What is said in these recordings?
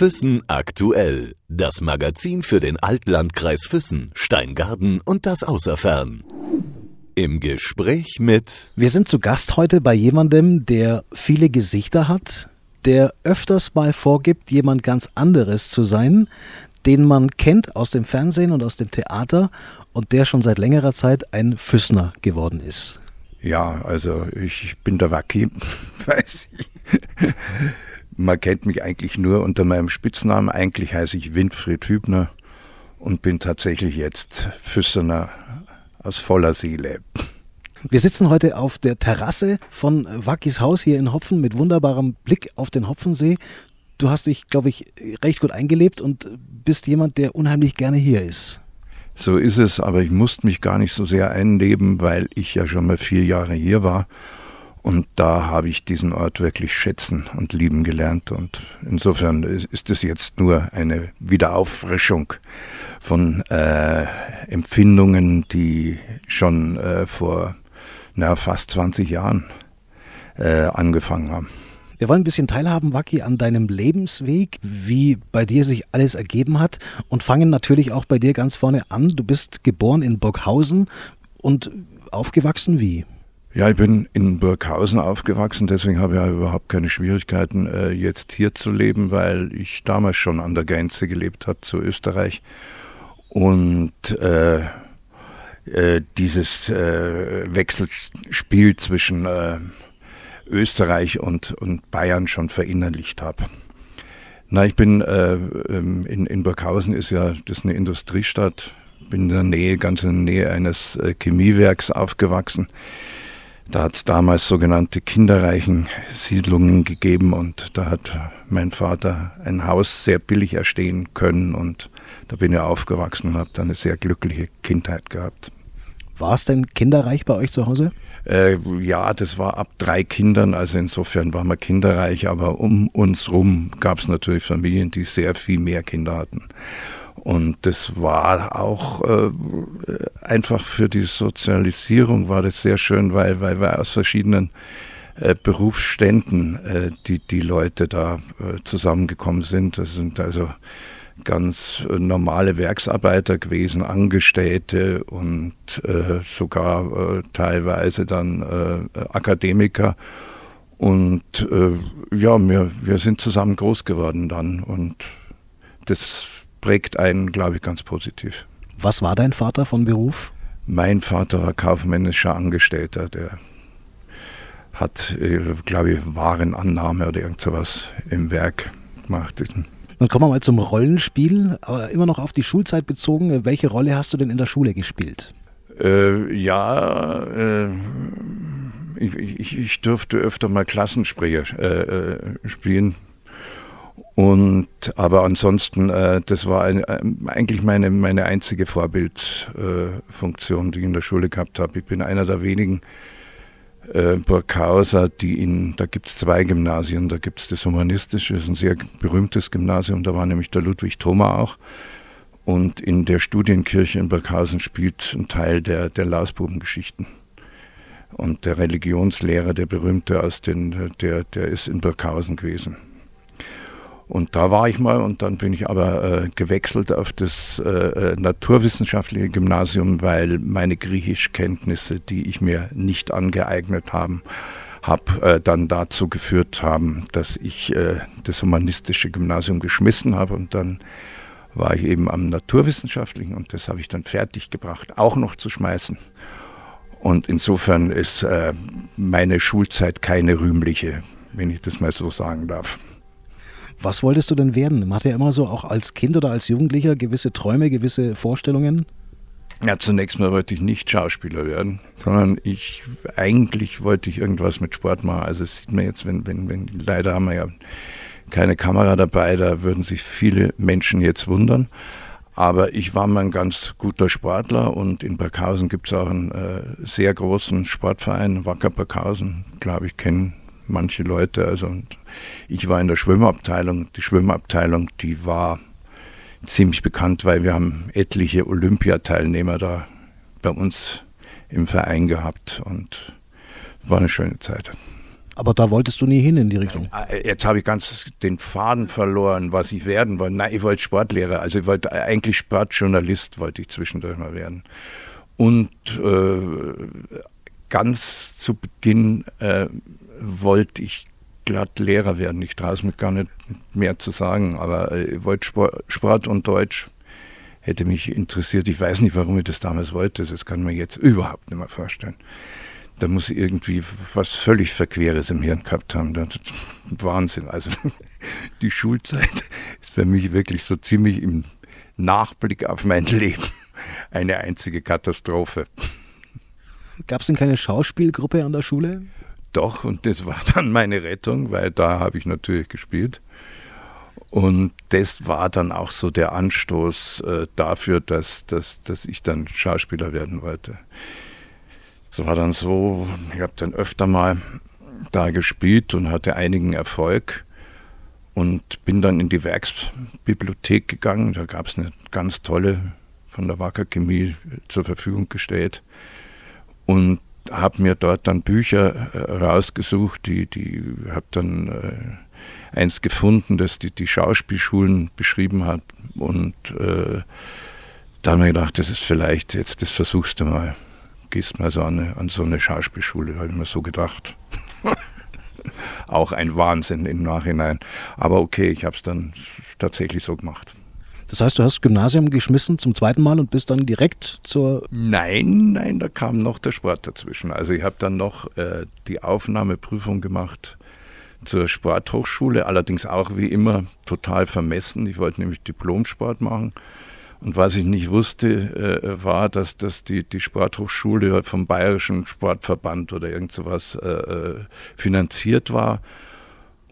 Füssen aktuell. Das Magazin für den Altlandkreis Füssen, Steingarten und das Außerfern. Im Gespräch mit. Wir sind zu Gast heute bei jemandem, der viele Gesichter hat, der öfters mal vorgibt, jemand ganz anderes zu sein, den man kennt aus dem Fernsehen und aus dem Theater und der schon seit längerer Zeit ein Füssner geworden ist. Ja, also ich bin der Wacki, weiß ich. Man kennt mich eigentlich nur unter meinem Spitznamen. Eigentlich heiße ich Winfried Hübner und bin tatsächlich jetzt Füssener aus voller Seele. Wir sitzen heute auf der Terrasse von Wackis Haus hier in Hopfen mit wunderbarem Blick auf den Hopfensee. Du hast dich, glaube ich, recht gut eingelebt und bist jemand, der unheimlich gerne hier ist. So ist es, aber ich musste mich gar nicht so sehr einleben, weil ich ja schon mal vier Jahre hier war und da habe ich diesen Ort wirklich schätzen und lieben gelernt. Und insofern ist es jetzt nur eine Wiederauffrischung von äh, Empfindungen, die schon äh, vor na, fast 20 Jahren äh, angefangen haben. Wir wollen ein bisschen teilhaben, Waki, an deinem Lebensweg, wie bei dir sich alles ergeben hat und fangen natürlich auch bei dir ganz vorne an. Du bist geboren in Burghausen und aufgewachsen wie? Ja, ich bin in Burghausen aufgewachsen, deswegen habe ich ja überhaupt keine Schwierigkeiten, äh, jetzt hier zu leben, weil ich damals schon an der Grenze gelebt habe zu Österreich. Und äh, äh, dieses äh, Wechselspiel zwischen äh, Österreich und, und Bayern schon verinnerlicht habe. Na, ich bin äh, ähm, in, in Burghausen ist ja das ist eine Industriestadt, bin in der Nähe, ganz in der Nähe eines Chemiewerks aufgewachsen. Da hat es damals sogenannte Kinderreichensiedlungen gegeben und da hat mein Vater ein Haus sehr billig erstehen können und da bin ich aufgewachsen und habe dann eine sehr glückliche Kindheit gehabt. War es denn kinderreich bei euch zu Hause? Äh, ja, das war ab drei Kindern, also insofern waren wir kinderreich, aber um uns rum gab es natürlich Familien, die sehr viel mehr Kinder hatten. Und das war auch äh, einfach für die Sozialisierung war das sehr schön, weil, weil wir aus verschiedenen äh, Berufsständen äh, die, die Leute da äh, zusammengekommen sind. Das sind also ganz äh, normale Werksarbeiter gewesen, Angestellte und äh, sogar teilweise dann Akademiker. Und ja, wir, wir sind zusammen groß geworden dann und das prägt einen, glaube ich, ganz positiv. Was war dein Vater von Beruf? Mein Vater war kaufmännischer Angestellter, der hat, äh, glaube ich, Warenannahme oder irgend sowas im Werk gemacht. Dann kommen wir mal zum Rollenspiel, aber immer noch auf die Schulzeit bezogen. Welche Rolle hast du denn in der Schule gespielt? Äh, ja, äh, ich, ich, ich, durfte öfter mal Klassensprecher äh, äh spielen. Und aber ansonsten, äh, das war ein, äh, eigentlich meine, meine einzige Vorbildfunktion, äh, die ich in der Schule gehabt habe. Ich bin einer der wenigen äh, Burghauser, die in, da gibt es zwei Gymnasien, da gibt es das Humanistische, das ist ein sehr berühmtes Gymnasium, da war nämlich der Ludwig Thoma auch. Und in der Studienkirche in Burghausen spielt ein Teil der, der Lausbubengeschichten. Und der Religionslehrer, der berühmte aus den, der, der ist in Burghausen gewesen. Und da war ich mal und dann bin ich aber äh, gewechselt auf das äh, äh, naturwissenschaftliche Gymnasium, weil meine Griechischkenntnisse, die ich mir nicht angeeignet haben, habe äh, dann dazu geführt haben, dass ich äh, das humanistische Gymnasium geschmissen habe und dann war ich eben am naturwissenschaftlichen und das habe ich dann fertig gebracht, auch noch zu schmeißen. Und insofern ist äh, meine Schulzeit keine rühmliche, wenn ich das mal so sagen darf. Was wolltest du denn werden? Man hat ja immer so auch als Kind oder als Jugendlicher gewisse Träume, gewisse Vorstellungen. Ja, zunächst mal wollte ich nicht Schauspieler werden, sondern ich eigentlich wollte ich irgendwas mit Sport machen. Also es sieht man jetzt, wenn, wenn, wenn, leider haben wir ja keine Kamera dabei, da würden sich viele Menschen jetzt wundern. Aber ich war mal ein ganz guter Sportler und in Burghausen gibt es auch einen äh, sehr großen Sportverein, Wacker Burghausen, glaube ich, kennen manche Leute. Also und ich war in der Schwimmabteilung. Die Schwimmabteilung, die war ziemlich bekannt, weil wir haben etliche Olympiateilnehmer da bei uns im Verein gehabt und war eine schöne Zeit. Aber da wolltest du nie hin in die Richtung. Äh, jetzt habe ich ganz den Faden verloren, was ich werden wollte. Nein, ich wollte Sportlehrer. Also ich wollte eigentlich Sportjournalist, wollte ich zwischendurch mal werden. Und äh, ganz zu Beginn äh, wollte ich glatt Lehrer werden. Ich traue es mir gar nicht mehr zu sagen, aber äh, ich wollte Sport, Sport und Deutsch hätte mich interessiert. Ich weiß nicht, warum ich das damals wollte. Das kann man jetzt überhaupt nicht mehr vorstellen da muss ich irgendwie was völlig Verqueres im Hirn gehabt haben. Das Wahnsinn. Also die Schulzeit ist für mich wirklich so ziemlich im Nachblick auf mein Leben eine einzige Katastrophe. Gab es denn keine Schauspielgruppe an der Schule? Doch, und das war dann meine Rettung, weil da habe ich natürlich gespielt. Und das war dann auch so der Anstoß äh, dafür, dass, dass, dass ich dann Schauspieler werden wollte. Es war dann so, ich habe dann öfter mal da gespielt und hatte einigen Erfolg und bin dann in die Werksbibliothek gegangen. Da gab es eine ganz tolle von der Wacker Chemie zur Verfügung gestellt und habe mir dort dann Bücher äh, rausgesucht, die, die habe dann äh, eins gefunden, das die, die Schauspielschulen beschrieben hat und äh, da habe ich gedacht, das ist vielleicht jetzt, das versuchst du mal gehst mal so an, an so eine Schauspielschule, habe ich mir so gedacht. Auch ein Wahnsinn im Nachhinein. Aber okay, ich habe es dann tatsächlich so gemacht. Das heißt, du hast Gymnasium geschmissen zum zweiten Mal und bist dann direkt zur. Nein, nein, da kam noch der Sport dazwischen. Also ich habe dann noch äh, die Aufnahmeprüfung gemacht zur Sporthochschule, allerdings auch wie immer total vermessen. Ich wollte nämlich Diplomsport machen und was ich nicht wusste, äh, war, dass das die, die Sporthochschule vom Bayerischen Sportverband oder irgend sowas äh, äh finanziert war.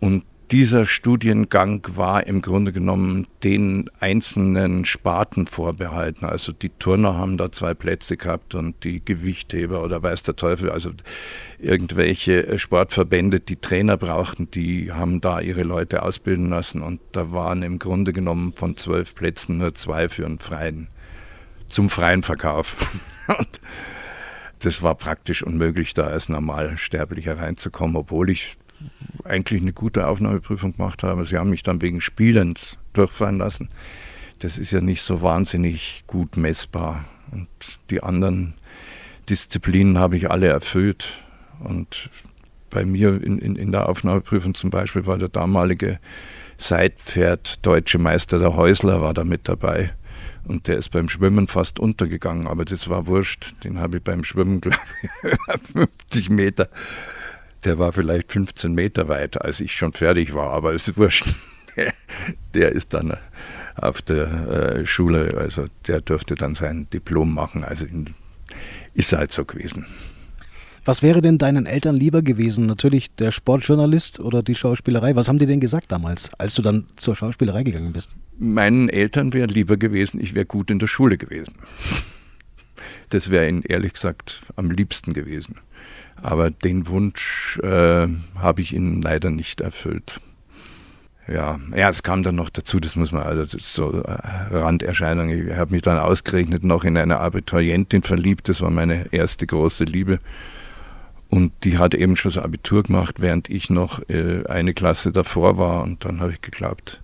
Und dieser Studiengang war im Grunde genommen den einzelnen Sparten vorbehalten. Also die Turner haben da zwei Plätze gehabt und die Gewichtheber oder weiß der Teufel, also irgendwelche Sportverbände, die Trainer brauchten, die haben da ihre Leute ausbilden lassen und da waren im Grunde genommen von zwölf Plätzen nur zwei für einen freien, zum freien Verkauf. und das war praktisch unmöglich, da als Normalsterblicher reinzukommen, obwohl ich eigentlich eine gute Aufnahmeprüfung gemacht habe. Sie haben mich dann wegen Spielens durchfahren lassen. Das ist ja nicht so wahnsinnig gut messbar. Und die anderen Disziplinen habe ich alle erfüllt. Und bei mir in, in, in der Aufnahmeprüfung zum Beispiel war der damalige Seitpferd deutsche Meister der Häusler war da mit dabei. Und der ist beim Schwimmen fast untergegangen, aber das war wurscht. Den habe ich beim Schwimmen, glaube ich, 50 Meter der war vielleicht 15 Meter weit, als ich schon fertig war, aber es ist wurscht. Der, ist dann auf der äh, Schule, also der dürfte dann sein Diplom machen. Also ist halt so gewesen. Was wäre denn deinen Eltern lieber gewesen? Natürlich der Sportjournalist oder die Schauspielerei? Was haben die denn gesagt damals, als du dann zur Schauspielerei gegangen bist? Meinen Eltern wäre lieber gewesen, ich wäre gut in der Schule gewesen. Das wäre ihnen ehrlich gesagt am liebsten gewesen. Aber den Wunsch äh, habe ich ihnen leider nicht erfüllt. Ja, ja, es kam dann noch dazu, das muss man, also das ist so äh, Randerscheinung. Ich habe mich dann ausgerechnet noch in eine Abiturientin verliebt, das war meine erste große Liebe. Und die hat eben schon das Abitur gemacht, während ich noch äh, eine Klasse davor war. Und dann habe ich geglaubt,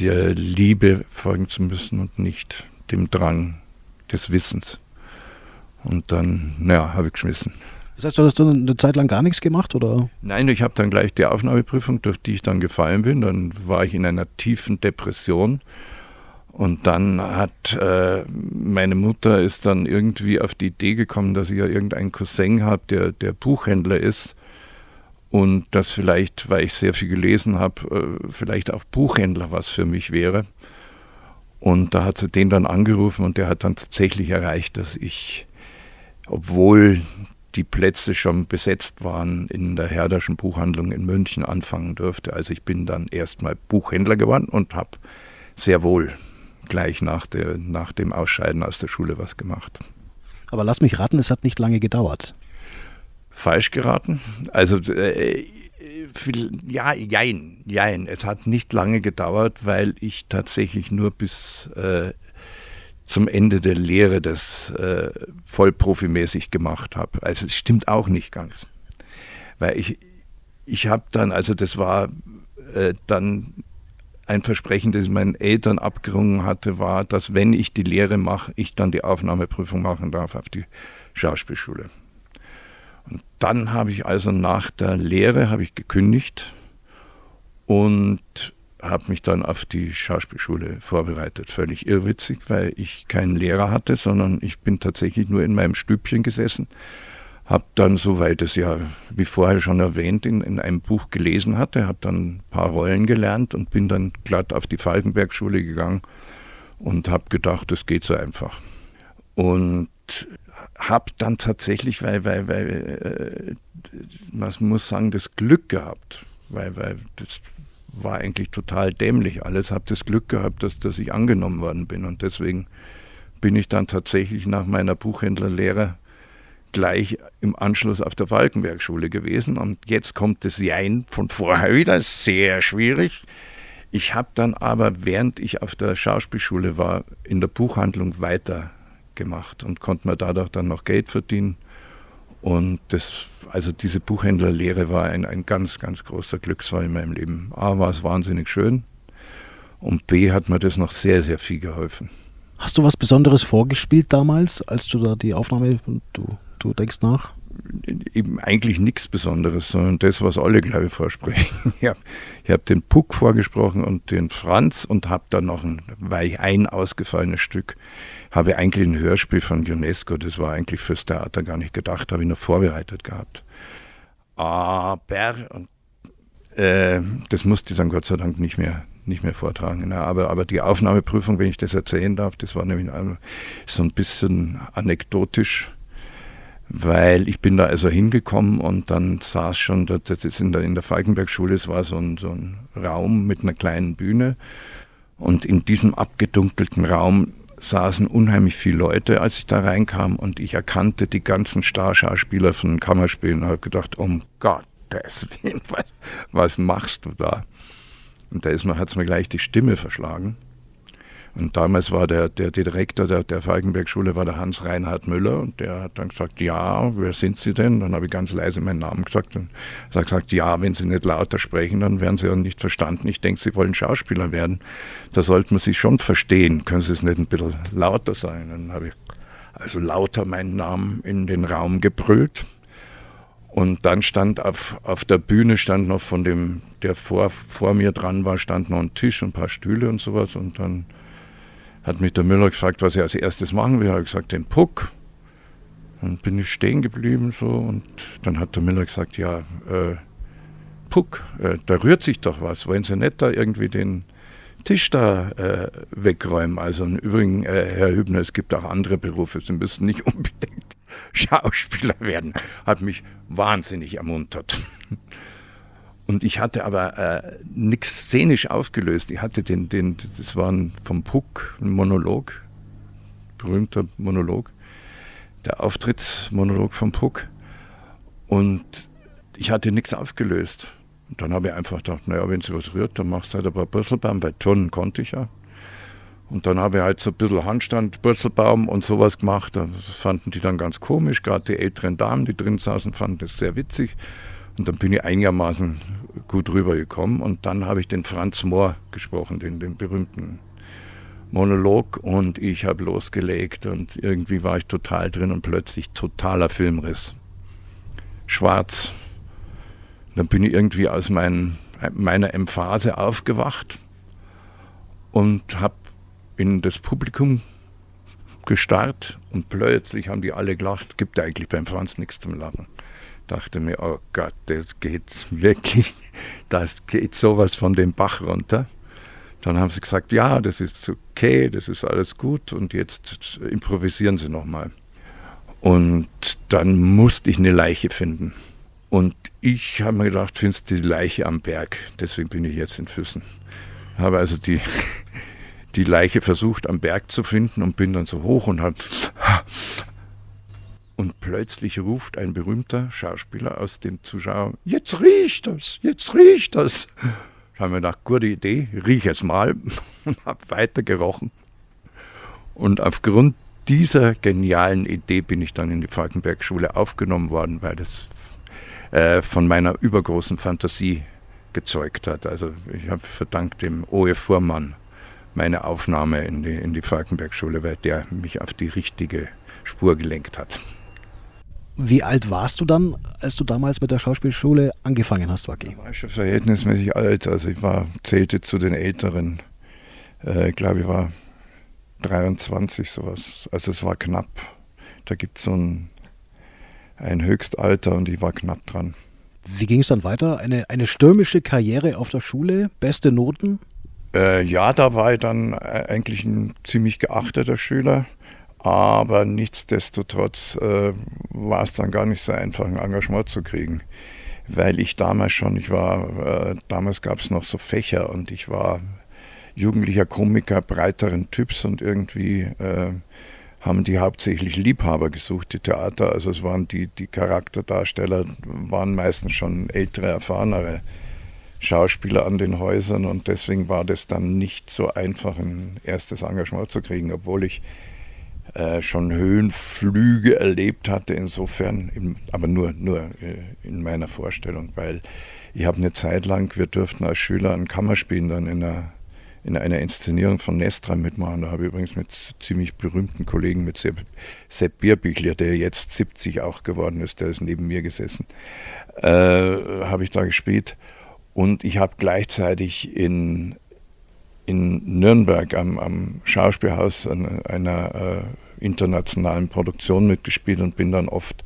der Liebe folgen zu müssen und nicht dem Drang des Wissens. Und dann, naja, habe ich geschmissen. Das heißt, du hast dann eine Zeit lang gar nichts gemacht, oder? Nein, ich habe dann gleich die Aufnahmeprüfung, durch die ich dann gefallen bin. Dann war ich in einer tiefen Depression. Und dann hat äh, meine Mutter ist dann irgendwie auf die Idee gekommen, dass ich ja irgendeinen Cousin habe, der, der Buchhändler ist. Und dass vielleicht, weil ich sehr viel gelesen habe, äh, vielleicht auch Buchhändler was für mich wäre. Und da hat sie den dann angerufen und der hat dann tatsächlich erreicht, dass ich, obwohl die Plätze schon besetzt waren, in der Herderschen Buchhandlung in München anfangen durfte. Also ich bin dann erstmal Buchhändler geworden und habe sehr wohl gleich nach, der, nach dem Ausscheiden aus der Schule was gemacht. Aber lass mich raten, es hat nicht lange gedauert. Falsch geraten? Also äh, ja, jein, jein. Es hat nicht lange gedauert, weil ich tatsächlich nur bis äh, zum Ende der Lehre das äh, vollprofimäßig gemacht habe. Also es stimmt auch nicht ganz. Weil ich, ich habe dann, also das war äh, dann ein Versprechen, das ich meinen Eltern abgerungen hatte, war, dass wenn ich die Lehre mache, ich dann die Aufnahmeprüfung machen darf auf die Schauspielschule. Und dann habe ich also nach der Lehre habe ich gekündigt und habe mich dann auf die Schauspielschule vorbereitet. Völlig irrwitzig, weil ich keinen Lehrer hatte, sondern ich bin tatsächlich nur in meinem Stübchen gesessen habe dann, soweit es ja, wie vorher schon erwähnt, in, in einem Buch gelesen hatte, habe dann ein paar Rollen gelernt und bin dann glatt auf die Falkenberg-Schule gegangen und habe gedacht, das geht so einfach. Und habe dann tatsächlich, weil, weil, weil äh, man muss sagen, das Glück gehabt, weil, weil das war eigentlich total dämlich alles, habe das Glück gehabt, dass, dass ich angenommen worden bin und deswegen bin ich dann tatsächlich nach meiner Buchhändlerlehre gleich im Anschluss auf der Falkenberg-Schule gewesen. Und jetzt kommt das Jein von vorher wieder, sehr schwierig. Ich habe dann aber, während ich auf der Schauspielschule war, in der Buchhandlung weitergemacht und konnte mir dadurch dann noch Geld verdienen. Und das, also diese Buchhändlerlehre war ein, ein ganz, ganz großer Glücksfall in meinem Leben. A war es wahnsinnig schön und B hat mir das noch sehr, sehr viel geholfen. Hast du was Besonderes vorgespielt damals, als du da die Aufnahme, du Du denkst nach? Eben eigentlich nichts Besonderes, sondern das, was alle, glaube ich, vorsprechen. Ich habe hab den Puck vorgesprochen und den Franz und habe dann noch ein, weil ein ausgefallenes Stück, habe eigentlich ein Hörspiel von UNESCO, das war eigentlich fürs Theater gar nicht gedacht, habe ich noch vorbereitet gehabt. Aber, äh, das musste ich dann Gott sei Dank nicht mehr, nicht mehr vortragen. Ne? Aber, aber die Aufnahmeprüfung, wenn ich das erzählen darf, das war nämlich so ein bisschen anekdotisch weil ich bin da also hingekommen und dann saß schon, das ist in der, in der Falkenberg-Schule, es war so ein, so ein Raum mit einer kleinen Bühne und in diesem abgedunkelten Raum saßen unheimlich viele Leute, als ich da reinkam und ich erkannte die ganzen Starschauspieler von Kammerspielen und habe gedacht, um Gottes Willen, was, was machst du da? Und da hat es mir gleich die Stimme verschlagen. Und damals war der, der Direktor der, der Falkenberg-Schule war der Hans-Reinhard Müller und der hat dann gesagt, ja, wer sind Sie denn? Dann habe ich ganz leise meinen Namen gesagt und er hat gesagt, ja, wenn Sie nicht lauter sprechen, dann werden Sie ja nicht verstanden. Ich denke, Sie wollen Schauspieler werden. Da sollte man sich schon verstehen. Können Sie es nicht ein bisschen lauter sein? Dann habe ich also lauter meinen Namen in den Raum gebrüllt. Und dann stand auf, auf der Bühne stand noch von dem, der vor, vor mir dran war, stand noch ein Tisch ein paar Stühle und sowas. Und dann hat mich der Müller gefragt, was ich als erstes machen will. Ich habe gesagt, den Puck. Dann bin ich stehen geblieben so und dann hat der Müller gesagt, ja, äh, Puck, äh, da rührt sich doch was. Wollen Sie nicht da irgendwie den Tisch da äh, wegräumen? Also im Übrigen, äh, Herr Hübner, es gibt auch andere Berufe. Sie müssen nicht unbedingt Schauspieler werden. Hat mich wahnsinnig ermuntert. Und ich hatte aber äh, nichts szenisch aufgelöst. Ich hatte den, den, das war ein, vom Puck ein Monolog, berühmter Monolog, der Auftrittsmonolog vom Puck. Und ich hatte nichts aufgelöst. Und dann habe ich einfach gedacht, naja, wenn sie was rührt, dann machst du halt ein paar Bürzelbaum. Bei Turnen konnte ich ja. Und dann habe ich halt so ein bisschen Handstand, Bürzelbaum und sowas gemacht. Das fanden die dann ganz komisch. Gerade die älteren Damen, die drin saßen, fanden das sehr witzig. Und dann bin ich einigermaßen gut rübergekommen. Und dann habe ich den Franz Mohr gesprochen, den, den berühmten Monolog. Und ich habe losgelegt und irgendwie war ich total drin und plötzlich totaler Filmriss. Schwarz. Dann bin ich irgendwie aus mein, meiner Emphase aufgewacht und habe in das Publikum gestarrt und plötzlich haben die alle gelacht, gibt eigentlich beim Franz nichts zum Lachen dachte mir, oh Gott, das geht wirklich, das geht sowas von dem Bach runter. Dann haben sie gesagt, ja, das ist okay, das ist alles gut und jetzt improvisieren sie nochmal. Und dann musste ich eine Leiche finden. Und ich habe mir gedacht, findest du die Leiche am Berg? Deswegen bin ich jetzt in Füssen. Habe also die, die Leiche versucht am Berg zu finden und bin dann so hoch und habe und plötzlich ruft ein berühmter Schauspieler aus dem Zuschauer, jetzt riecht das, jetzt riecht das. Da haben wir gedacht, gute Idee, riech es mal und habe weiter gerochen. Und aufgrund dieser genialen Idee bin ich dann in die Falkenberg-Schule aufgenommen worden, weil das äh, von meiner übergroßen Fantasie gezeugt hat. Also ich habe verdankt dem Oe Fuhrmann meine Aufnahme in die, in die Falkenberg-Schule, weil der mich auf die richtige Spur gelenkt hat. Wie alt warst du dann, als du damals mit der Schauspielschule angefangen hast, Waki? Da war ich schon verhältnismäßig alt. Also ich war, zählte zu den Älteren. Äh, ich glaube, ich war 23 sowas. Also es war knapp. Da gibt es so ein, ein Höchstalter und ich war knapp dran. Wie ging es dann weiter? Eine, eine stürmische Karriere auf der Schule, beste Noten? Äh, ja, da war ich dann äh, eigentlich ein ziemlich geachteter Schüler. Aber nichtsdestotrotz äh, war es dann gar nicht so einfach, ein Engagement zu kriegen. Weil ich damals schon, ich war, äh, damals gab es noch so Fächer und ich war jugendlicher Komiker breiteren Typs und irgendwie äh, haben die hauptsächlich Liebhaber gesucht, die Theater. Also es waren die, die Charakterdarsteller, waren meistens schon ältere, erfahrenere Schauspieler an den Häusern und deswegen war das dann nicht so einfach, ein erstes Engagement zu kriegen, obwohl ich äh, schon Höhenflüge erlebt hatte, insofern, im, aber nur, nur äh, in meiner Vorstellung, weil ich habe eine Zeit lang, wir durften als Schüler ein Kammerspielen dann in einer, in einer Inszenierung von Nestra mitmachen. Da habe ich übrigens mit ziemlich berühmten Kollegen, mit Sepp, Sepp Bierbichler, der jetzt 70 auch geworden ist, der ist neben mir gesessen, äh, habe ich da gespielt. Und ich habe gleichzeitig in, in Nürnberg am, am Schauspielhaus einer, einer äh, internationalen Produktionen mitgespielt und bin dann oft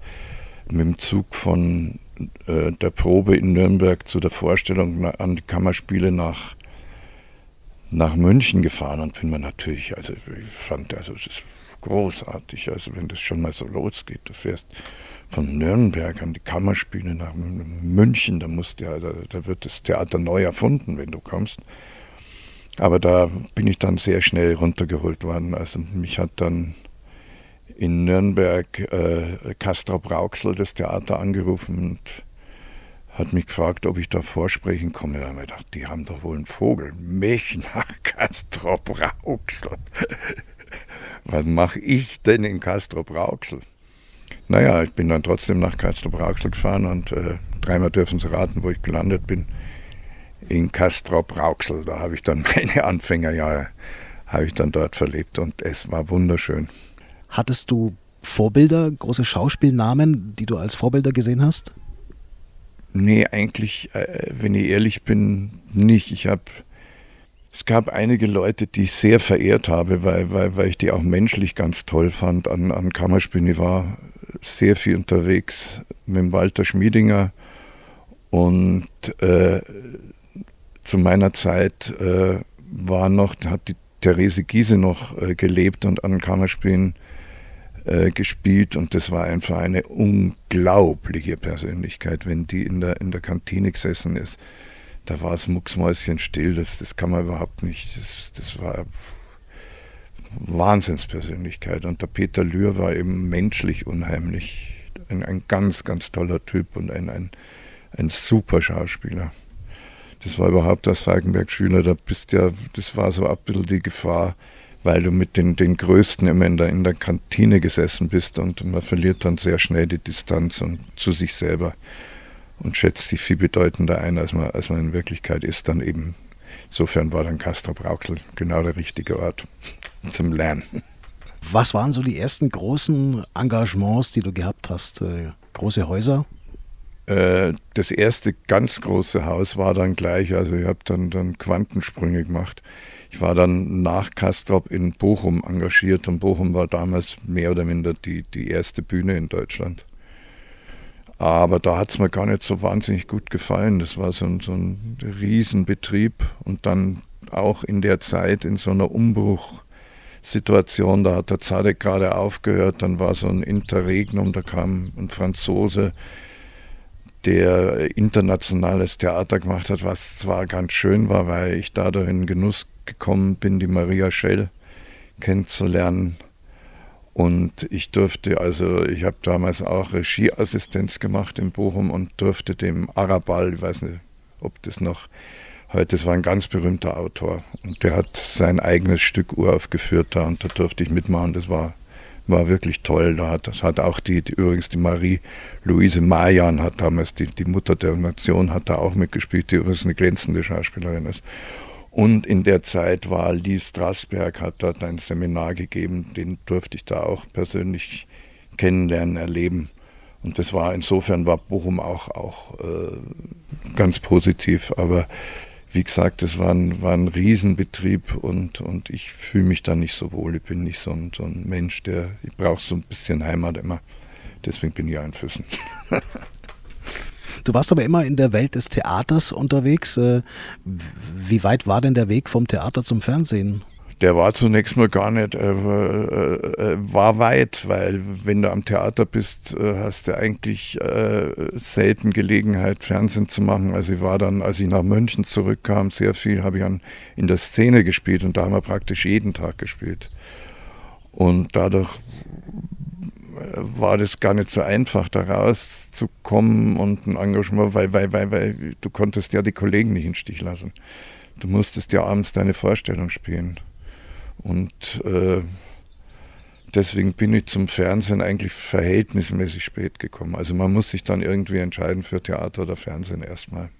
mit dem Zug von äh, der Probe in Nürnberg zu der Vorstellung an die Kammerspiele nach, nach München gefahren und bin mir natürlich, also ich fand, also es ist großartig, also wenn das schon mal so losgeht, du fährst von Nürnberg an die Kammerspiele nach München, da, musst ja, da, da wird das Theater neu erfunden, wenn du kommst. Aber da bin ich dann sehr schnell runtergeholt worden. Also mich hat dann in Nürnberg äh, Castrop Rauxel das Theater angerufen und hat mich gefragt, ob ich da vorsprechen komme. Da habe ich gedacht, die haben doch wohl einen Vogel. Mich nach Castrop Rauxel. Was mache ich denn in Castrop Rauxel? Naja, ich bin dann trotzdem nach Castrop Rauxel gefahren und äh, dreimal dürfen Sie raten, wo ich gelandet bin. In Castrop Rauxel. Da habe ich dann meine Anfängerjahre habe ich dann dort verlebt und es war wunderschön. Hattest du Vorbilder, große Schauspielnamen, die du als Vorbilder gesehen hast? Nee, eigentlich, äh, wenn ich ehrlich bin, nicht. Ich habe, es gab einige Leute, die ich sehr verehrt habe, weil, weil, weil ich die auch menschlich ganz toll fand an, an Kammerspielen. Ich war sehr viel unterwegs mit Walter Schmiedinger und äh, zu meiner Zeit äh, war noch, hat die Therese Giese noch äh, gelebt und an Kammerspielen äh, gespielt und das war einfach eine unglaubliche Persönlichkeit, wenn die in der, in der Kantine gesessen ist. Da war es mucksmäuschen still, das, das kann man überhaupt nicht, das, das war Wahnsinnspersönlichkeit und der Peter Lühr war eben menschlich unheimlich, ein, ein ganz, ganz toller Typ und ein, ein, ein super Schauspieler. Das war überhaupt als Falkenberg-Schüler, da bist ja, das war so ein bisschen die Gefahr, weil du mit den, den Größten immer in der, in der Kantine gesessen bist und man verliert dann sehr schnell die Distanz und zu sich selber und schätzt sich viel bedeutender ein, als man, als man in Wirklichkeit ist. Dann eben, insofern war dann Castro Brauxel genau der richtige Ort zum Lernen. Was waren so die ersten großen Engagements, die du gehabt hast? Äh, große Häuser? Äh, das erste ganz große Haus war dann gleich, also ich habe dann, dann Quantensprünge gemacht. Ich war dann nach Kastrop in Bochum engagiert und Bochum war damals mehr oder minder die, die erste Bühne in Deutschland. Aber da hat es mir gar nicht so wahnsinnig gut gefallen. Das war so ein, so ein Riesenbetrieb und dann auch in der Zeit in so einer Umbruchsituation. Da hat der Zadek gerade aufgehört, dann war so ein Interregnum, da kam ein Franzose, der internationales Theater gemacht hat, was zwar ganz schön war, weil ich dadurch in Genuss gekommen bin, die Maria Schell kennenzulernen. Und ich durfte, also ich habe damals auch Regieassistenz gemacht in Bochum und durfte dem Arabal, ich weiß nicht, ob das noch heute, das war ein ganz berühmter Autor und der hat sein eigenes Stück uraufgeführt da und da durfte ich mitmachen. Das war war wirklich toll. Da hat, das hat auch die, die übrigens die Marie-Louise Mayan hat damals, die, die Mutter der Nation, hat da auch mitgespielt, die übrigens eine glänzende Schauspielerin ist. Und in der Zeit war Lee Strasberg, hat dort ein Seminar gegeben, den durfte ich da auch persönlich kennenlernen, erleben. Und das war insofern war Bochum auch, auch äh, ganz positiv. Aber wie gesagt, das war ein, war ein Riesenbetrieb und, und ich fühle mich da nicht so wohl. Ich bin nicht so ein, so ein Mensch, der, ich brauche so ein bisschen Heimat immer. Deswegen bin ich ein Füssen. Du warst aber immer in der Welt des Theaters unterwegs. Äh, wie weit war denn der Weg vom Theater zum Fernsehen? Der war zunächst mal gar nicht, äh, äh, war weit, weil wenn du am Theater bist, äh, hast du eigentlich äh, selten Gelegenheit, Fernsehen zu machen. Also ich war dann, als ich nach München zurückkam, sehr viel habe ich an, in der Szene gespielt und da haben wir praktisch jeden Tag gespielt. Und dadurch war das gar nicht so einfach, da rauszukommen und ein Engagement, weil, weil, weil, weil du konntest ja die Kollegen nicht den Stich lassen. Du musstest ja abends deine Vorstellung spielen. Und äh, deswegen bin ich zum Fernsehen eigentlich verhältnismäßig spät gekommen. Also man muss sich dann irgendwie entscheiden für Theater oder Fernsehen erstmal.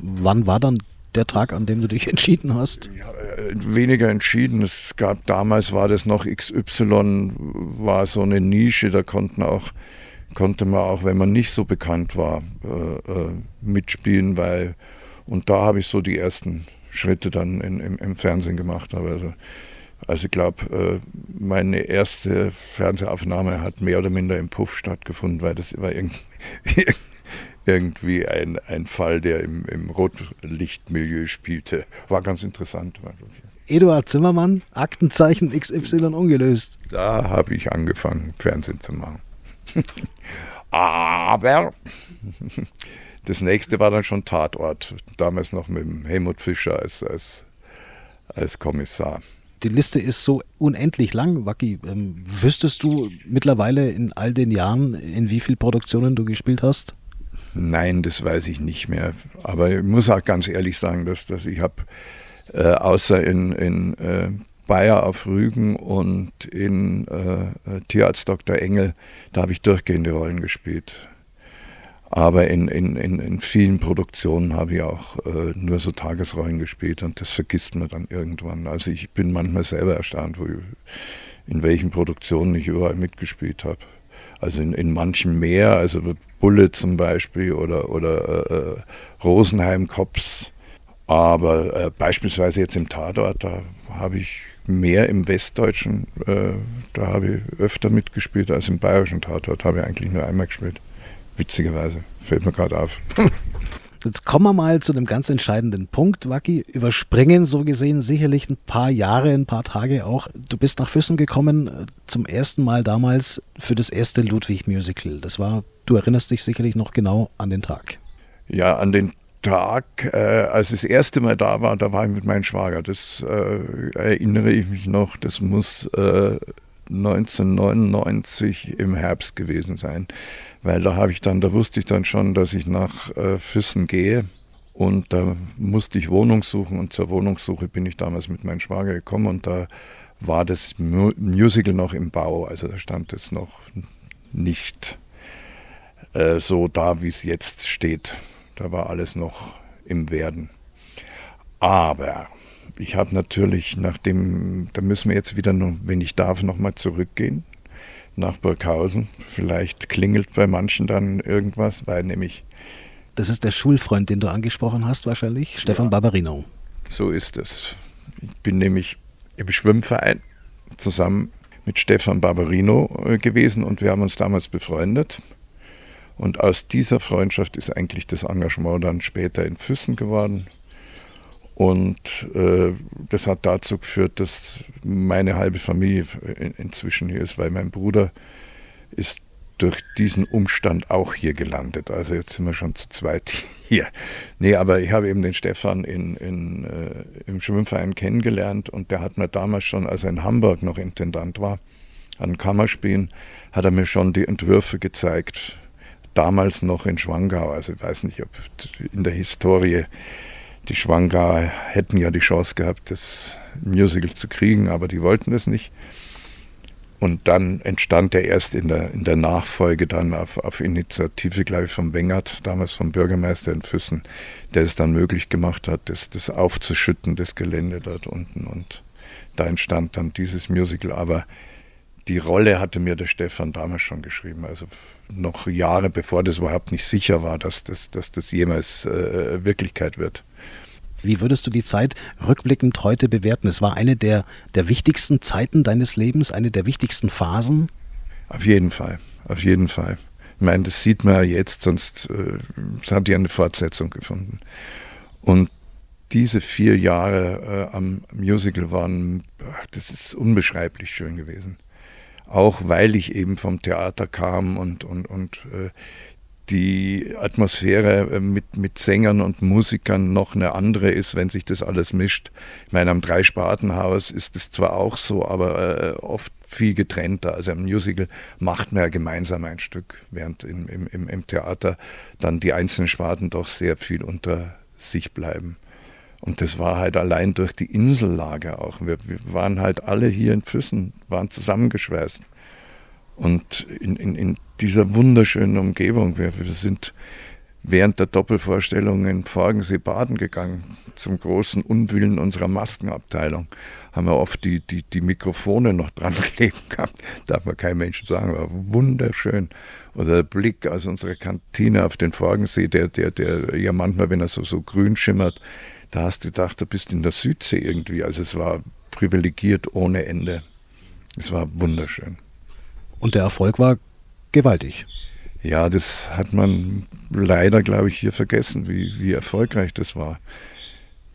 Wann war dann der Tag, an dem du dich entschieden hast? Ja, äh, weniger entschieden. Es gab damals war das noch XY, war so eine Nische, da konnten auch, konnte man auch, wenn man nicht so bekannt war, äh, äh, mitspielen, weil und da habe ich so die ersten Schritte dann in, im, im, Fernsehen gemacht. Also, also ich glaube, äh, meine erste Fernsehaufnahme hat mehr oder minder im Puff stattgefunden, weil das war irgendwie irgendwie ein, ein Fall, der im, im Rotlichtmilieu spielte. War ganz interessant. Eduard Zimmermann, Aktenzeichen XY ungelöst. Da habe ich angefangen, Fernsehen zu machen. Aber das nächste war dann schon Tatort. Damals noch mit Helmut Fischer als, als, als Kommissar. Die Liste ist so unendlich lang, Waki. Ähm, wüsstest du mittlerweile in all den Jahren, in wie vielen Produktionen du gespielt hast? Nein, das weiß ich nicht mehr. Aber ich muss auch ganz ehrlich sagen, dass, dass ich habe äh, außer in, in äh, Bayer auf Rügen und in äh, Tierarzt Dr. Engel, da habe ich durchgehende Rollen gespielt. Aber in, in, in, in vielen Produktionen habe ich auch äh, nur so Tagesrollen gespielt und das vergisst man dann irgendwann. Also ich bin manchmal selber erstaunt, wo ich, in welchen Produktionen ich überall mitgespielt habe. Also in, in manchen mehr, also Bulle zum Beispiel oder, oder äh, äh, Rosenheim Cops. Aber äh, beispielsweise jetzt im Tatort, da habe ich mehr im Westdeutschen, äh, da habe ich öfter mitgespielt als im Bayerischen Tatort, habe ich eigentlich nur einmal gespielt. Witzigerweise, fällt mir gerade auf. Jetzt kommen wir mal zu einem ganz entscheidenden Punkt, Waki. Überspringen so gesehen sicherlich ein paar Jahre, ein paar Tage auch. Du bist nach Füssen gekommen äh, zum ersten Mal damals für das erste Ludwig-Musical. Das war, du erinnerst dich sicherlich noch genau an den Tag. Ja, an den Tag, äh, als das erste Mal da war, da war ich mit meinem Schwager. Das äh, erinnere ich mich noch. Das muss äh, 1999 im Herbst gewesen sein weil da habe ich dann, da wusste ich dann schon, dass ich nach äh, Füssen gehe und da musste ich Wohnung suchen und zur Wohnungssuche bin ich damals mit meinem Schwager gekommen und da war das Musical noch im Bau, also da stand es noch nicht äh, so da, wie es jetzt steht. Da war alles noch im Werden. Aber ich habe natürlich nach dem, da müssen wir jetzt wieder, noch, wenn ich darf, nochmal zurückgehen nach Burghausen. Vielleicht klingelt bei manchen dann irgendwas, weil nämlich. Das ist der Schulfreund, den du angesprochen hast, wahrscheinlich, Stefan ja, Barbarino. So ist es. Ich bin nämlich im Schwimmverein zusammen mit Stefan Barbarino äh, gewesen und wir haben uns damals befreundet. Und aus dieser Freundschaft ist eigentlich das Engagement dann später in Füssen geworden. Und äh, das hat dazu geführt, dass meine halbe Familie in, inzwischen hier ist, weil mein Bruder ist durch diesen Umstand auch hier gelandet. Also jetzt sind wir schon zu zweit hier. Nee, aber ich habe eben den Stefan in, in, äh, im Schwimmverein kennengelernt und der hat mir damals schon, als er in Hamburg noch Intendant war, an Kammerspielen, hat er mir schon die Entwürfe gezeigt. Damals noch in Schwangau. Also ich weiß nicht, ob in der Historie die Schwanger hätten ja die Chance gehabt, das Musical zu kriegen, aber die wollten es nicht. Und dann entstand er erst in der, in der Nachfolge dann auf, auf Initiative, glaube ich, vom Wengert, damals vom Bürgermeister in Füssen, der es dann möglich gemacht hat, das, das aufzuschütten, das Gelände dort unten. Und da entstand dann dieses Musical. Aber die Rolle hatte mir der Stefan damals schon geschrieben. Also noch Jahre bevor das überhaupt nicht sicher war, dass das, dass das jemals äh, Wirklichkeit wird. Wie würdest du die Zeit rückblickend heute bewerten? Es war eine der, der wichtigsten Zeiten deines Lebens, eine der wichtigsten Phasen? Auf jeden Fall, auf jeden Fall. Ich meine, das sieht man ja jetzt, sonst äh, hat ja eine Fortsetzung gefunden. Und diese vier Jahre äh, am Musical waren, das ist unbeschreiblich schön gewesen. Auch weil ich eben vom Theater kam und, und, und äh, die Atmosphäre äh, mit, mit Sängern und Musikern noch eine andere ist, wenn sich das alles mischt. Ich meine, am Dreispartenhaus ist es zwar auch so, aber äh, oft viel getrennter. Also im Musical macht man ja gemeinsam ein Stück, während im, im, im Theater dann die einzelnen Sparten doch sehr viel unter sich bleiben. Und das war halt allein durch die Insellage auch. Wir, wir waren halt alle hier in Füssen, waren zusammengeschweißt. Und in, in, in dieser wunderschönen Umgebung, wir, wir sind während der Doppelvorstellung in Forgensee baden gegangen, zum großen Unwillen unserer Maskenabteilung. Haben wir oft die, die, die Mikrofone noch dran kleben gehabt. Darf man kein Mensch sagen, war wunderschön. Oder der Blick aus unserer Kantine auf den Forgensee, der, der, der ja manchmal, wenn er so, so grün schimmert, da hast du gedacht, du bist in der Südsee irgendwie. Also es war privilegiert ohne Ende. Es war wunderschön. Und der Erfolg war gewaltig. Ja, das hat man leider, glaube ich, hier vergessen, wie, wie erfolgreich das war.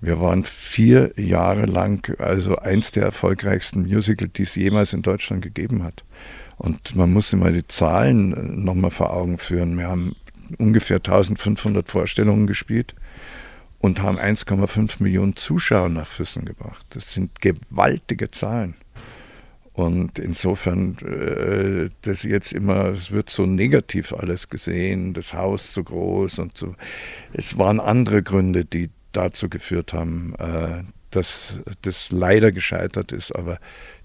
Wir waren vier Jahre lang also eins der erfolgreichsten Musical, die es jemals in Deutschland gegeben hat. Und man muss immer die Zahlen nochmal vor Augen führen. Wir haben ungefähr 1500 Vorstellungen gespielt und haben 1,5 Millionen Zuschauer nach Füssen gebracht. Das sind gewaltige Zahlen. Und insofern, äh, das jetzt immer, es wird so negativ alles gesehen, das Haus zu groß und so. Es waren andere Gründe, die dazu geführt haben, äh, dass das leider gescheitert ist, aber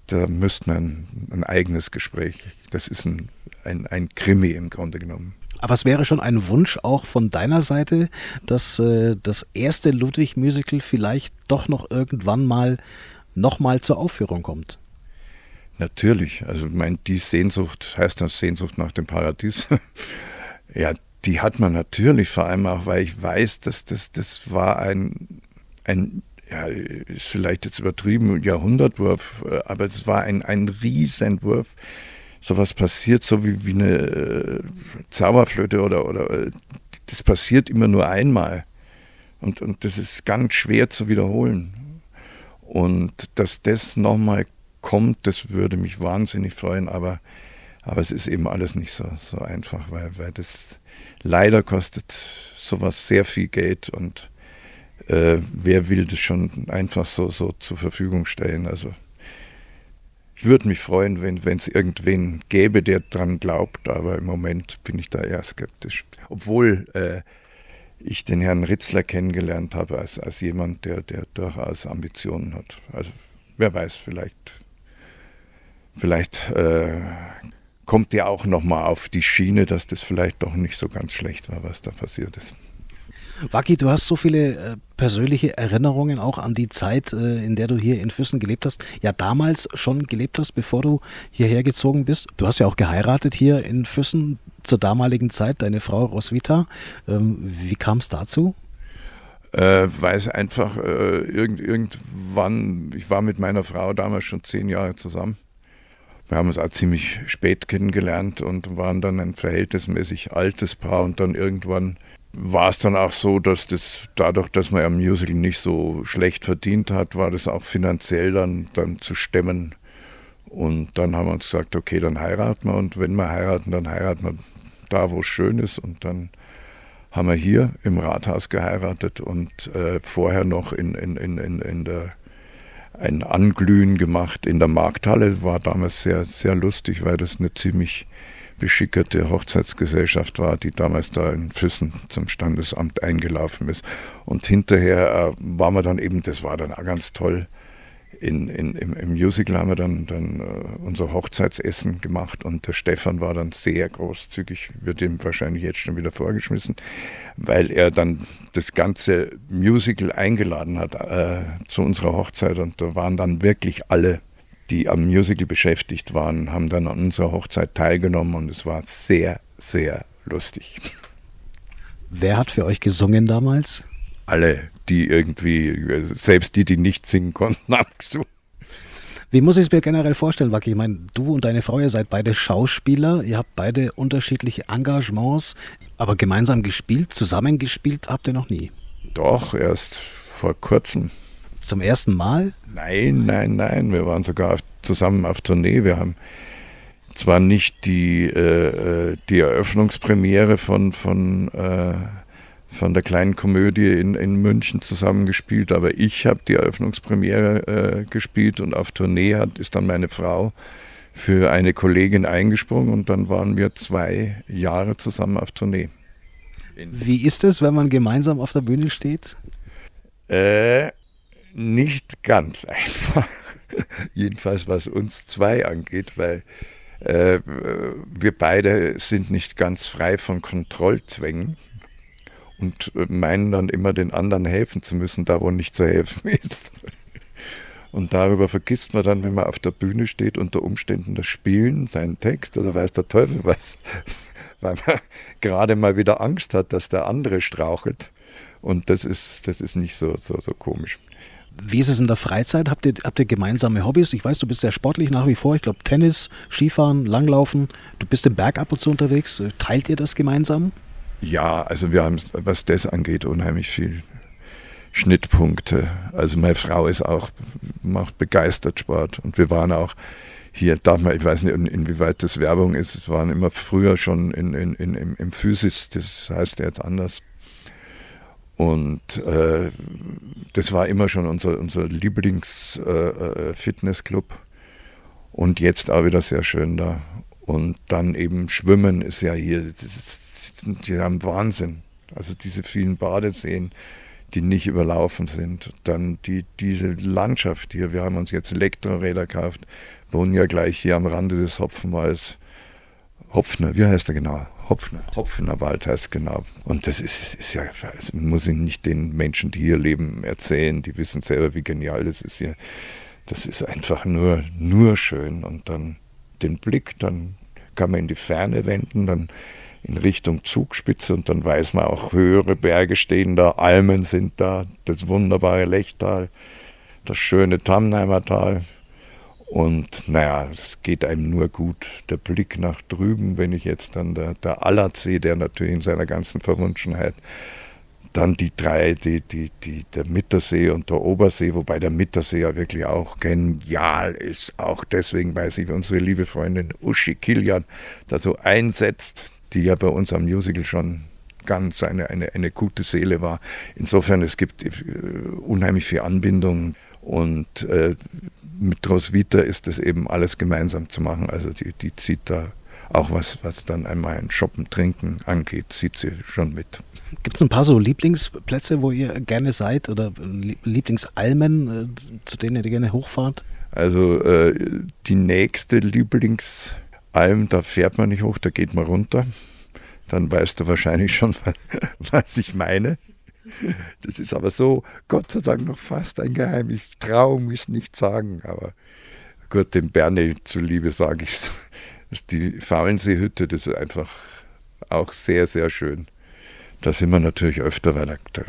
da müsste man ein, eigenes Gespräch, das ist ein, ein, ein Krimi im Grunde genommen. Aber es wäre schon ein Wunsch auch von deiner Seite, dass äh, das erste Ludwig-Musical vielleicht doch noch irgendwann mal nochmal zur Aufführung kommt. Natürlich, also mein, die Sehnsucht heißt das Sehnsucht nach dem Paradies. ja, die hat man natürlich, vor allem auch, weil ich weiß, dass das, das war ein, ein ja, ist vielleicht jetzt übertrieben, Jahrhundertwurf, äh, aber es war ein, ein Riesenwurf. Sowas passiert so wie, wie eine äh, Zauberflöte oder, oder äh, das passiert immer nur einmal. Und, und das ist ganz schwer zu wiederholen. Und dass das nochmal kommt, das würde mich wahnsinnig freuen, aber, aber es ist eben alles nicht so, so einfach, weil, weil das leider kostet sowas sehr viel Geld und äh, wer will das schon einfach so, so zur Verfügung stellen? Also ich würde mich freuen, wenn es irgendwen gäbe, der dran glaubt, aber im Moment bin ich da eher skeptisch. Obwohl äh, ich den Herrn Ritzler kennengelernt habe als, als jemand, der, der durchaus Ambitionen hat. Also wer weiß, vielleicht vielleicht äh, kommt ihr auch nochmal auf die Schiene, dass das vielleicht doch nicht so ganz schlecht war, was da passiert ist. Waki, du hast so viele äh, persönliche Erinnerungen auch an die Zeit, äh, in der du hier in Füssen gelebt hast. Ja, damals schon gelebt hast, bevor du hierher gezogen bist. Du hast ja auch geheiratet hier in Füssen zur damaligen Zeit, deine Frau Roswitha. Ähm, wie kam es dazu? Äh, weil es einfach äh, irgend, irgendwann, ich war mit meiner Frau damals schon zehn Jahre zusammen wir haben uns auch ziemlich spät kennengelernt und waren dann ein verhältnismäßig altes Paar und dann irgendwann war es dann auch so, dass das dadurch, dass man am Musical nicht so schlecht verdient hat, war das auch finanziell dann, dann zu stemmen. Und dann haben wir uns gesagt, okay, dann heiraten wir und wenn wir heiraten, dann heiraten wir da, wo es schön ist. Und dann haben wir hier im Rathaus geheiratet und äh, vorher noch in, in, in, in, in der ein Anglühen gemacht in der Markthalle. War damals sehr, sehr lustig, weil das eine ziemlich beschickerte Hochzeitsgesellschaft war, die damals da in Füssen zum Standesamt eingelaufen ist. Und hinterher äh, waren wir dann eben, das war dann auch ganz toll, in, in, im, im, Musical haben wir dann, dann uh, unser Hochzeitsessen gemacht und der Stefan war dann sehr großzügig, wird ihm wahrscheinlich jetzt schon wieder vorgeschmissen, weil er dann das ganze Musical eingeladen hat äh, zu unserer Hochzeit und da waren dann wirklich alle, die am Musical beschäftigt waren, haben dann an unserer Hochzeit teilgenommen und es war sehr, sehr lustig. Wer hat für euch gesungen damals? Alle, die irgendwie, selbst die, die nicht singen konnten, haben gesungen. Wie muss ich es mir generell vorstellen, Wacki? Ich meine, du und deine Frau, ihr seid beide Schauspieler, ihr habt beide unterschiedliche Engagements, aber gemeinsam gespielt, zusammengespielt habt ihr noch nie. Doch, erst vor kurzem. Zum ersten Mal? Nein, nein, nein. Wir waren sogar zusammen auf Tournee. Wir haben zwar nicht die, äh, äh, die Eröffnungspremiere von, von, äh, von der kleinen Komödie in, in München zusammengespielt, aber ich habe die Eröffnungspremiere äh, gespielt und auf Tournee hat, ist dann meine Frau für eine Kollegin eingesprungen und dann waren wir zwei Jahre zusammen auf Tournee. Wie ist es, wenn man gemeinsam auf der Bühne steht? Äh, nicht ganz einfach. Jedenfalls was uns zwei angeht, weil äh, wir beide sind nicht ganz frei von Kontrollzwängen und meinen dann immer den anderen helfen zu müssen, da wo nicht zu helfen ist. Und darüber vergisst man dann, wenn man auf der Bühne steht, unter Umständen das Spielen, seinen Text oder weiß der Teufel was, weil man gerade mal wieder Angst hat, dass der andere strauchelt. Und das ist, das ist nicht so, so, so komisch. Wie ist es in der Freizeit? Habt ihr, habt ihr gemeinsame Hobbys? Ich weiß, du bist sehr sportlich nach wie vor. Ich glaube, Tennis, Skifahren, Langlaufen. Du bist im Berg ab und zu unterwegs. Teilt ihr das gemeinsam? Ja, also wir haben, was das angeht, unheimlich viel Schnittpunkte. Also meine Frau ist auch, macht begeistert Sport. Und wir waren auch hier, darf man, ich weiß nicht, inwieweit das Werbung ist, waren immer früher schon in, in, in, im, im Physis, das heißt jetzt anders, und äh, das war immer schon unser, unser Lieblings-Fitnessclub. Äh, äh und jetzt auch wieder sehr schön da. Und dann eben Schwimmen ist ja hier, ist, die haben Wahnsinn. Also diese vielen Badeseen, die nicht überlaufen sind. Dann die, diese Landschaft hier, wir haben uns jetzt Elektroräder gekauft, wohnen ja gleich hier am Rande des Hopfenwalds. Hopfner, wie heißt er genau? Hopfner. Hopfner Wald heißt genau. Und das ist, ist ja, das muss ich nicht den Menschen, die hier leben, erzählen. Die wissen selber, wie genial das ist hier. Das ist einfach nur, nur schön. Und dann den Blick, dann kann man in die Ferne wenden, dann in Richtung Zugspitze und dann weiß man auch, höhere Berge stehen da, Almen sind da, das wunderbare Lechtal, das schöne Tannheimer Tal. Und naja, es geht einem nur gut. Der Blick nach drüben, wenn ich jetzt dann der, der Allersee, der natürlich in seiner ganzen Verwunschenheit, dann die drei, die, die, die, der Mittersee und der Obersee, wobei der Mittersee ja wirklich auch genial ist. Auch deswegen, weil sich unsere liebe Freundin Uschi Kilian da so einsetzt, die ja bei uns am Musical schon ganz eine, eine, eine gute Seele war. Insofern, es gibt äh, unheimlich viel Anbindung und äh, mit Roswitha ist das eben alles gemeinsam zu machen. Also die, die zieht da auch was, was dann einmal ein Shoppen, Trinken angeht, zieht sie schon mit. Gibt es ein paar so Lieblingsplätze, wo ihr gerne seid oder Lieblingsalmen, äh, zu denen ihr gerne hochfahrt? Also äh, die nächste Lieblingsalm, da fährt man nicht hoch, da geht man runter. Dann weißt du wahrscheinlich schon, was ich meine. Das ist aber so, Gott sei Dank, noch fast ein Geheim. Ich traue mich nicht sagen, aber gut, dem Bernie zuliebe sage ich es. Die Faulenseehütte, das ist einfach auch sehr, sehr schön. Da sind wir natürlich öfter, weil da, da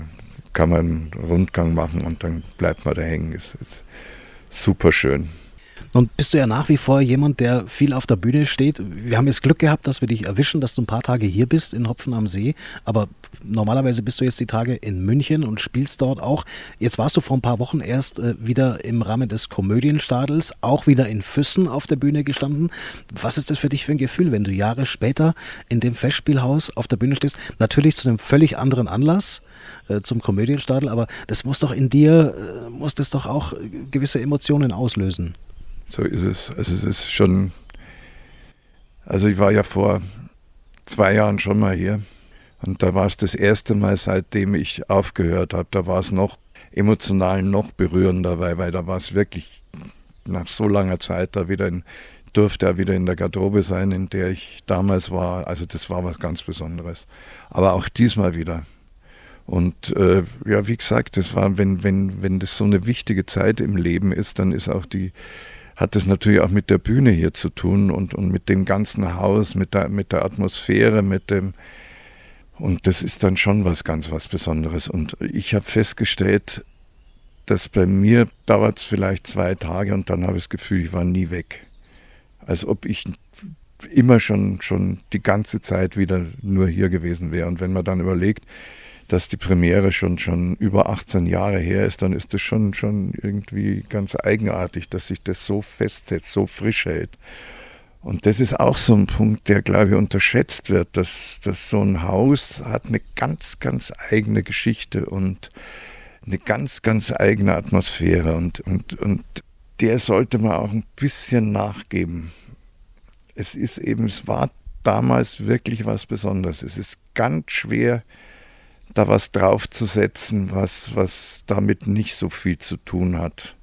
kann man einen Rundgang machen und dann bleibt man da hängen. Das ist super schön. Nun bist du ja nach wie vor jemand, der viel auf der Bühne steht. Wir haben jetzt Glück gehabt, dass wir dich erwischen, dass du ein paar Tage hier bist in Hopfen am See. Aber normalerweise bist du jetzt die Tage in München und spielst dort auch. Jetzt warst du vor ein paar Wochen erst äh, wieder im Rahmen des Komödienstadels, auch wieder in Füssen auf der Bühne gestanden. Was ist das für dich für ein Gefühl, wenn du Jahre später in dem Festspielhaus auf der Bühne stehst? Natürlich zu einem völlig anderen Anlass, äh, zum Komödienstadel, aber das muss doch in dir, äh, muss das doch auch gewisse Emotionen auslösen. So ist es. Also es ist schon. Also ich war ja vor zwei Jahren schon mal hier und da war es das erste Mal, seitdem ich aufgehört habe. Da war es noch emotional noch berührender, weil, weil da war es wirklich nach so langer Zeit da wieder in, durfte er wieder in der Garderobe sein, in der ich damals war. Also das war was ganz Besonderes. Aber auch diesmal wieder. Und äh, ja, wie gesagt, das war, wenn, wenn, wenn das so eine wichtige Zeit im Leben ist, dann ist auch die, hat das natürlich auch mit der Bühne hier zu tun und, und mit dem ganzen Haus, mit der, mit der Atmosphäre, mit dem, und das ist dann schon was ganz was Besonderes. Und ich habe festgestellt, dass bei mir dauert es vielleicht zwei Tage und dann habe ich das Gefühl, ich war nie weg. Als ob ich immer schon, schon die ganze Zeit wieder nur hier gewesen wäre. Und wenn man dann überlegt, dass die Premiere schon, schon über 18 Jahre her ist, dann ist das schon, schon irgendwie ganz eigenartig, dass sich das so festsetzt, so frisch hält. Und das ist auch so ein Punkt, der, glaube ich, unterschätzt wird, dass, dass so ein Haus hat eine ganz, ganz eigene Geschichte und eine ganz, ganz eigene Atmosphäre und, und, und der sollte man auch ein bisschen nachgeben. Es ist eben, es war damals wirklich was Besonderes. Es ist ganz schwer, da was draufzusetzen, was, was damit nicht so viel zu tun hat.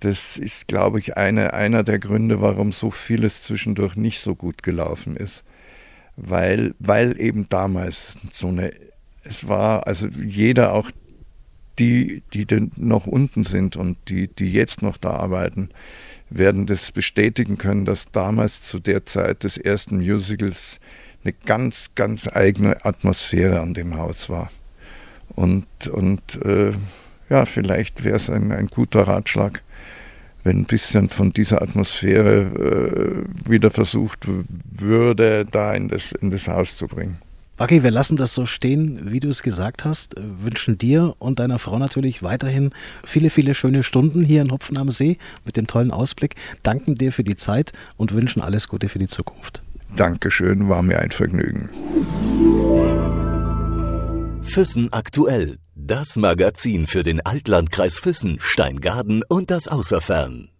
Das ist, glaube ich, eine, einer der Gründe, warum so vieles zwischendurch nicht so gut gelaufen ist. Weil, weil eben damals so eine, es war, also jeder, auch die, die noch unten sind und die, die jetzt noch da arbeiten, werden das bestätigen können, dass damals zu der Zeit des ersten Musicals eine ganz, ganz eigene Atmosphäre an dem Haus war. Und, und äh, ja, vielleicht wäre es ein, ein guter Ratschlag, wenn ein bisschen von dieser Atmosphäre äh, wieder versucht würde, da in das, in das Haus zu bringen. Baki, wir lassen das so stehen, wie du es gesagt hast. Wünschen dir und deiner Frau natürlich weiterhin viele, viele schöne Stunden hier in Hopfen am See mit dem tollen Ausblick. Danken dir für die Zeit und wünschen alles Gute für die Zukunft. Dankeschön, war mir ein Vergnügen. Füssen aktuell. Das Magazin für den Altlandkreis Füssen, Steingaden und das Außerfern.